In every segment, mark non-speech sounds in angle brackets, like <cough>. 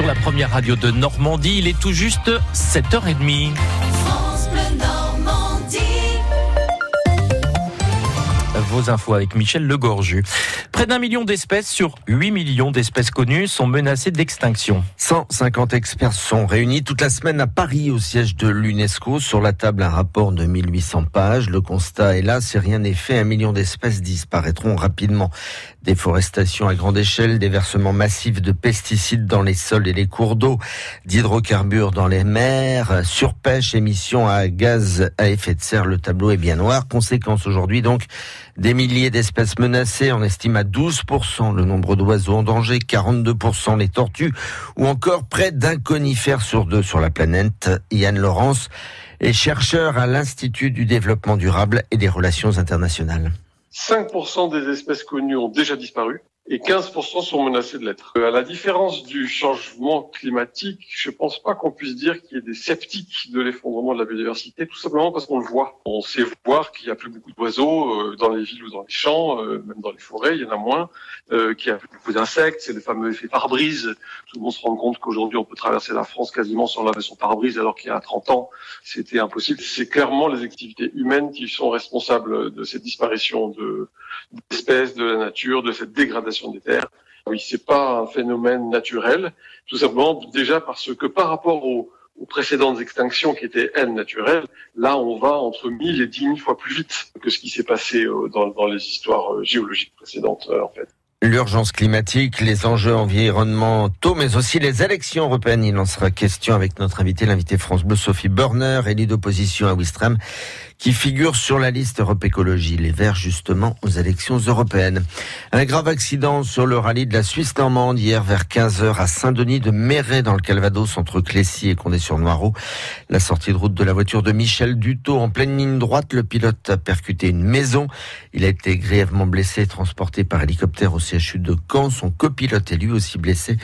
sur la première radio de Normandie. Il est tout juste 7h30. Vos infos avec Michel Legorju. Près d'un million d'espèces sur 8 millions d'espèces connues sont menacées d'extinction. 150 experts sont réunis toute la semaine à Paris au siège de l'UNESCO. Sur la table, un rapport de 1800 pages. Le constat est là, si rien n'est fait, un million d'espèces disparaîtront rapidement. Déforestation à grande échelle, déversement massif de pesticides dans les sols et les cours d'eau, d'hydrocarbures dans les mers, surpêche, émissions à gaz à effet de serre. Le tableau est bien noir. Conséquence aujourd'hui donc, des milliers d'espèces menacées, on estime à 12% le nombre d'oiseaux en danger, 42% les tortues, ou encore près d'un conifère sur deux sur la planète. Yann Laurence est chercheur à l'Institut du développement durable et des relations internationales. 5% des espèces connues ont déjà disparu et 15% sont menacés de l'être. Euh, à la différence du changement climatique, je pense pas qu'on puisse dire qu'il y ait des sceptiques de l'effondrement de la biodiversité, tout simplement parce qu'on le voit. On sait voir qu'il y a plus beaucoup d'oiseaux euh, dans les villes ou dans les champs, euh, même dans les forêts, il y en a moins, qu'il y a plus beaucoup d'insectes, c'est le fameux effet pare-brise. Tout le monde se rend compte qu'aujourd'hui on peut traverser la France quasiment sans laver son pare-brise, alors qu'il y a 30 ans c'était impossible. C'est clairement les activités humaines qui sont responsables de cette disparition d'espèces, de la nature, de cette dégradation des terres. Oui, c'est pas un phénomène naturel, tout simplement déjà parce que par rapport aux, précédentes extinctions qui étaient elles naturelles, là on va entre 1000 et 10 000 fois plus vite que ce qui s'est passé euh, dans, les histoires euh, géologiques précédentes euh, en fait. L'urgence climatique, les enjeux environnementaux, mais aussi les élections européennes. Il en sera question avec notre invité, l'invité France Bleu, Sophie Burner, élue d'opposition à Wistrem, qui figure sur la liste Europe Écologie, les Verts justement aux élections européennes. Un grave accident sur le rallye de la Suisse normande hier vers 15h à Saint-Denis de Méret dans le Calvados entre Clécy et Condé-sur-Noireau. La sortie de route de la voiture de Michel Dutot en pleine ligne droite, le pilote a percuté une maison. Il a été grièvement blessé et transporté par hélicoptère au CHU de Caen. Son copilote est lui aussi blessé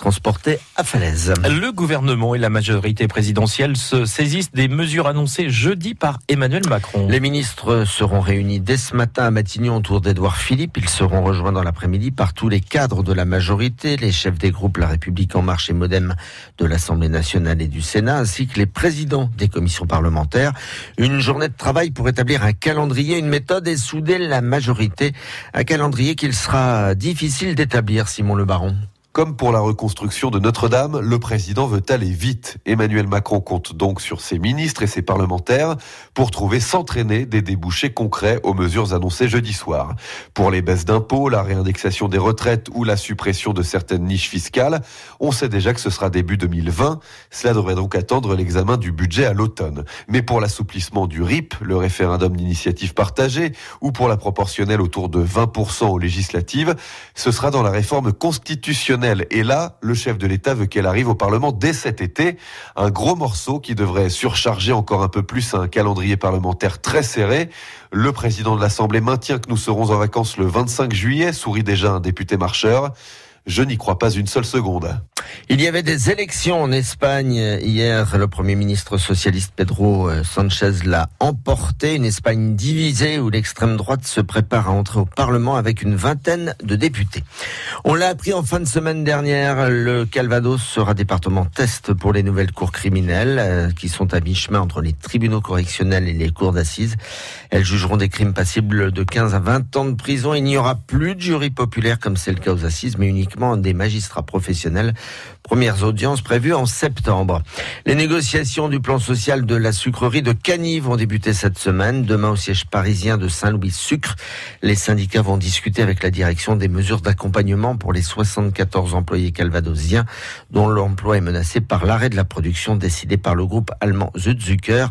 transporté à Falaise. Le gouvernement et la majorité présidentielle se saisissent des mesures annoncées jeudi par Emmanuel Macron. Les ministres seront réunis dès ce matin à Matignon autour d'Edouard Philippe. Ils seront rejoints dans l'après-midi par tous les cadres de la majorité, les chefs des groupes La République En Marche et Modem de l'Assemblée nationale et du Sénat, ainsi que les présidents des commissions parlementaires. Une journée de travail pour établir un calendrier, une méthode et souder la majorité. Un calendrier qu'il sera difficile d'établir, Simon Le Baron. Comme pour la reconstruction de Notre-Dame, le président veut aller vite. Emmanuel Macron compte donc sur ses ministres et ses parlementaires pour trouver s'entraîner des débouchés concrets aux mesures annoncées jeudi soir. Pour les baisses d'impôts, la réindexation des retraites ou la suppression de certaines niches fiscales, on sait déjà que ce sera début 2020. Cela devrait donc attendre l'examen du budget à l'automne. Mais pour l'assouplissement du RIP, le référendum d'initiative partagée, ou pour la proportionnelle autour de 20% aux législatives, ce sera dans la réforme constitutionnelle et là, le chef de l'État veut qu'elle arrive au Parlement dès cet été. Un gros morceau qui devrait surcharger encore un peu plus un calendrier parlementaire très serré. Le président de l'Assemblée maintient que nous serons en vacances le 25 juillet, sourit déjà un député marcheur. Je n'y crois pas une seule seconde. Il y avait des élections en Espagne hier. Le Premier ministre socialiste Pedro euh, Sanchez l'a emporté. Une Espagne divisée où l'extrême droite se prépare à entrer au Parlement avec une vingtaine de députés. On l'a appris en fin de semaine dernière. Le Calvados sera département test pour les nouvelles cours criminelles euh, qui sont à mi-chemin entre les tribunaux correctionnels et les cours d'assises. Elles jugeront des crimes passibles de 15 à 20 ans de prison. Il n'y aura plus de jury populaire comme c'est le cas aux assises, mais uniquement des magistrats professionnels Premières audiences prévues en septembre. Les négociations du plan social de la sucrerie de Cagny vont débuter cette semaine. Demain au siège parisien de Saint-Louis Sucre, les syndicats vont discuter avec la direction des mesures d'accompagnement pour les 74 employés calvadosiens dont l'emploi est menacé par l'arrêt de la production décidé par le groupe allemand Südzucker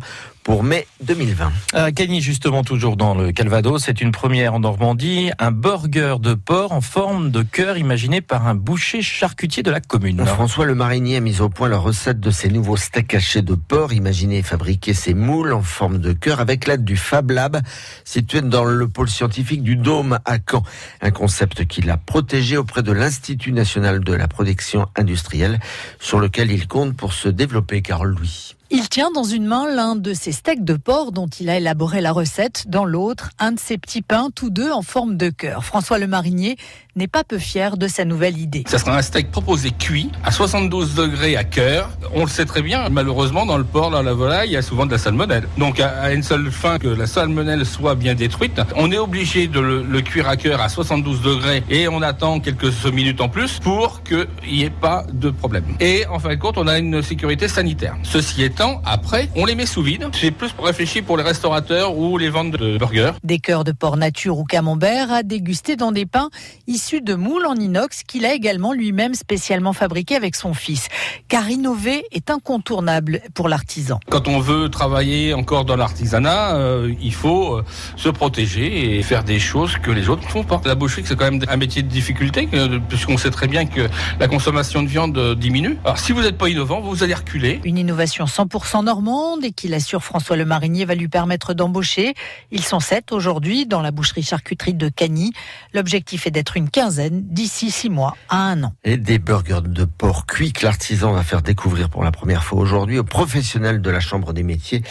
pour mai 2020. À Cagny, justement, toujours dans le Calvados, c'est une première en Normandie, un burger de porc en forme de cœur imaginé par un boucher charcutier de la commune. François Le Marinier a mis au point la recette de ces nouveaux steaks hachés de porc, imaginé et fabriquer ces moules en forme de cœur avec l'aide du Fab Lab, situé dans le pôle scientifique du Dôme à Caen. Un concept qu'il a protégé auprès de l'Institut national de la protection industrielle, sur lequel il compte pour se développer, Carole Louis. Il tient dans une main l'un de ses steaks de porc dont il a élaboré la recette, dans l'autre un de ses petits pains, tous deux en forme de cœur. François Le Marinier n'est pas peu fier de sa nouvelle idée. Ça sera un steak proposé cuit à 72 degrés à cœur. On le sait très bien, malheureusement, dans le porc, dans la volaille, il y a souvent de la salmonelle. Donc, à une seule fin que la salmonelle soit bien détruite, on est obligé de le, le cuire à cœur à 72 degrés et on attend quelques minutes en plus pour qu'il n'y ait pas de problème. Et en fin de compte, on a une sécurité sanitaire. Ceci étant, après, on les met sous vide. C'est plus pour réfléchir pour les restaurateurs ou les ventes de burgers. Des cœurs de porc nature ou camembert à déguster dans des pains issus de moules en inox qu'il a également lui-même spécialement fabriqué avec son fils. Car innover est incontournable pour l'artisan. Quand on veut travailler encore dans l'artisanat, euh, il faut euh, se protéger et faire des choses que les autres ne font pas. La boucherie, c'est quand même un métier de difficulté, puisqu'on sait très bien que la consommation de viande euh, diminue. Alors si vous n'êtes pas innovant, vous allez reculer. Une innovation 100% normande et qui l'assure François Le Marinier va lui permettre d'embaucher. Ils sont sept aujourd'hui dans la boucherie charcuterie de Cagny. L'objectif est d'être une quinzaine d'ici six mois à un an. Et des burgers de porc cuits que l'artisan va faire découvrir pour la première fois aujourd'hui aux professionnels de la Chambre des métiers.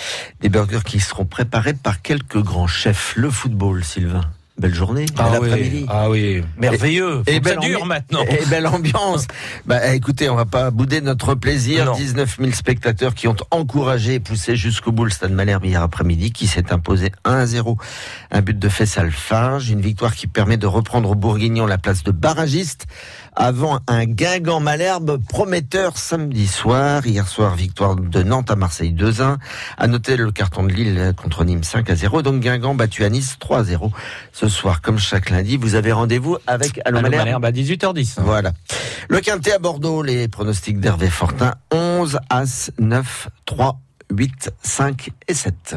Des burgers qui seront préparés par quelques grands chefs. Le football, Sylvain. Belle journée, ah oui, Ah oui, merveilleux. Et, belle dure maintenant. <laughs> Et belle ambiance. <laughs> bah, écoutez, on va pas bouder notre plaisir. 19 000 spectateurs qui ont encouragé et poussé jusqu'au bout le Stade Malherbe hier après-midi, qui s'est imposé 1 0. Un but de Fessal Farge, une victoire qui permet de reprendre au Bourguignon la place de barragiste avant un Guingamp Malherbe prometteur samedi soir. Hier soir, victoire de Nantes à Marseille 2-1. À noter le carton de Lille contre Nîmes 5 0. Donc Guingamp battu à Nice 3 0. Ce soir, comme chaque lundi, vous avez rendez-vous avec Allô, Malherbe. à 18h10. Voilà. Le quintet à Bordeaux, les pronostics d'Hervé Fortin 11 As 9 3 8 5 et 7.